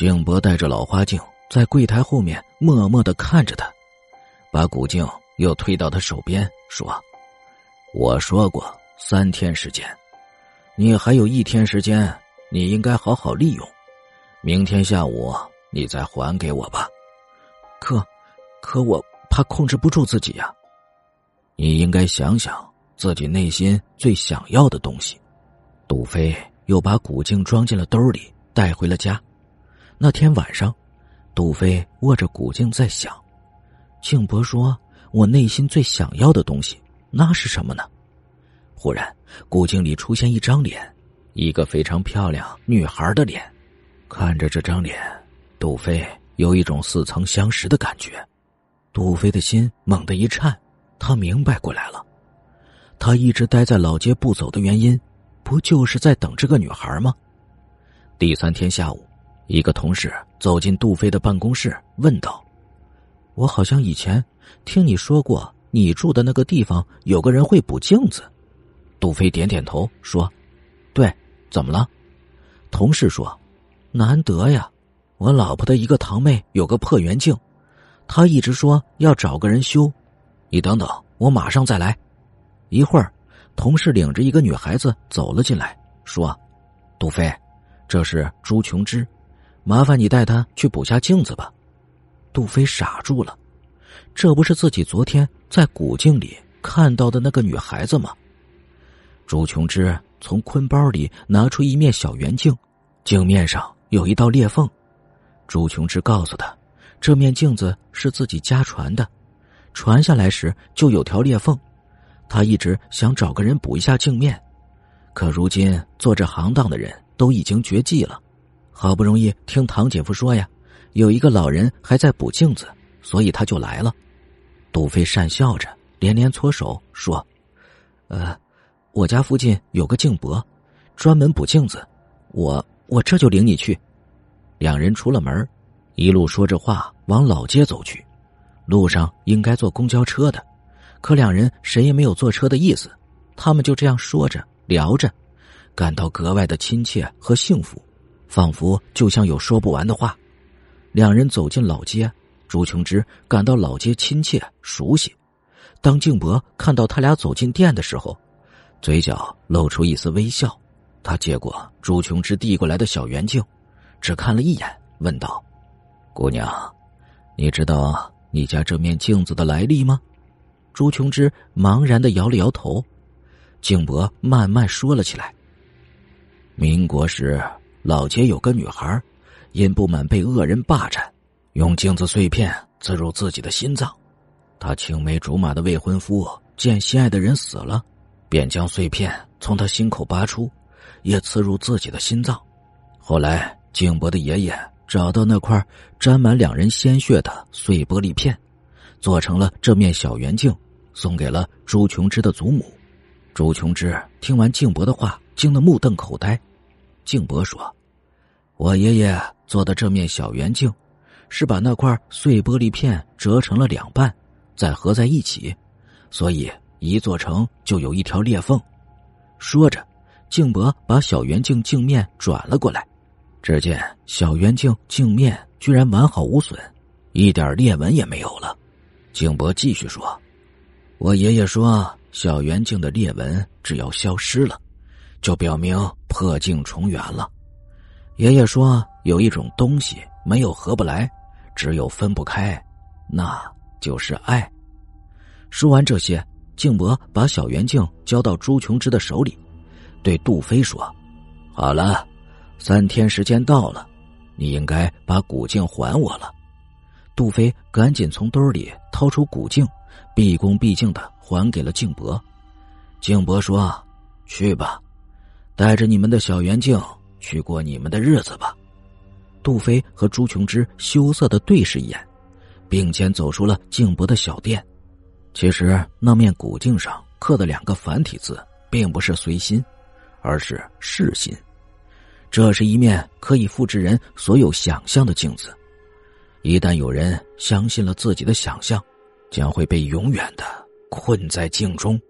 静博戴着老花镜，在柜台后面默默的看着他，把古镜又推到他手边，说：“我说过三天时间，你还有一天时间，你应该好好利用。明天下午你再还给我吧。可，可我怕控制不住自己呀。你应该想想自己内心最想要的东西。”杜飞又把古镜装进了兜里，带回了家。那天晚上，杜飞握着古镜在想：“庆伯说，我内心最想要的东西，那是什么呢？”忽然，古镜里出现一张脸，一个非常漂亮女孩的脸。看着这张脸，杜飞有一种似曾相识的感觉。杜飞的心猛地一颤，他明白过来了，他一直待在老街不走的原因。不就是在等这个女孩吗？第三天下午，一个同事走进杜飞的办公室，问道：“我好像以前听你说过，你住的那个地方有个人会补镜子。”杜飞点点头说：“对，怎么了？”同事说：“难得呀，我老婆的一个堂妹有个破圆镜，她一直说要找个人修。你等等，我马上再来。一会儿。”同事领着一个女孩子走了进来，说：“杜飞，这是朱琼枝，麻烦你带他去补下镜子吧。”杜飞傻住了，这不是自己昨天在古镜里看到的那个女孩子吗？朱琼枝从坤包里拿出一面小圆镜，镜面上有一道裂缝。朱琼枝告诉他，这面镜子是自己家传的，传下来时就有条裂缝。他一直想找个人补一下镜面，可如今做这行当的人都已经绝迹了。好不容易听唐姐夫说呀，有一个老人还在补镜子，所以他就来了。杜飞讪笑着，连连搓手说：“呃，我家附近有个镜伯，专门补镜子，我我这就领你去。”两人出了门，一路说着话往老街走去。路上应该坐公交车的。可两人谁也没有坐车的意思，他们就这样说着聊着，感到格外的亲切和幸福，仿佛就像有说不完的话。两人走进老街，朱琼枝感到老街亲切熟悉。当静博看到他俩走进店的时候，嘴角露出一丝微笑。他接过朱琼枝递过来的小圆镜，只看了一眼，问道：“姑娘，你知道你家这面镜子的来历吗？”朱琼枝茫然的摇了摇头，静博慢慢说了起来。民国时，老街有个女孩，因不满被恶人霸占，用镜子碎片刺入自己的心脏。她青梅竹马的未婚夫见心爱的人死了，便将碎片从她心口拔出，也刺入自己的心脏。后来，静博的爷爷找到那块沾满两人鲜血的碎玻璃片。做成了这面小圆镜，送给了朱琼枝的祖母。朱琼枝听完静博的话，惊得目瞪口呆。静博说：“我爷爷做的这面小圆镜，是把那块碎玻璃片折成了两半，再合在一起，所以一做成就有一条裂缝。”说着，静博把小圆镜镜面转了过来，只见小圆镜镜面居然完好无损，一点裂纹也没有了。静博继续说：“我爷爷说，小圆镜的裂纹只要消失了，就表明破镜重圆了。爷爷说，有一种东西没有合不来，只有分不开，那就是爱。”说完这些，静博把小圆镜交到朱琼枝的手里，对杜飞说：“好了，三天时间到了，你应该把古镜还我了。”杜飞赶紧从兜里掏出古镜，毕恭毕敬的还给了静博。静博说：“去吧，带着你们的小圆镜去过你们的日子吧。”杜飞和朱琼之羞涩的对视一眼，并肩走出了静博的小店。其实那面古镜上刻的两个繁体字，并不是随心，而是是心。这是一面可以复制人所有想象的镜子。一旦有人相信了自己的想象，将会被永远的困在镜中。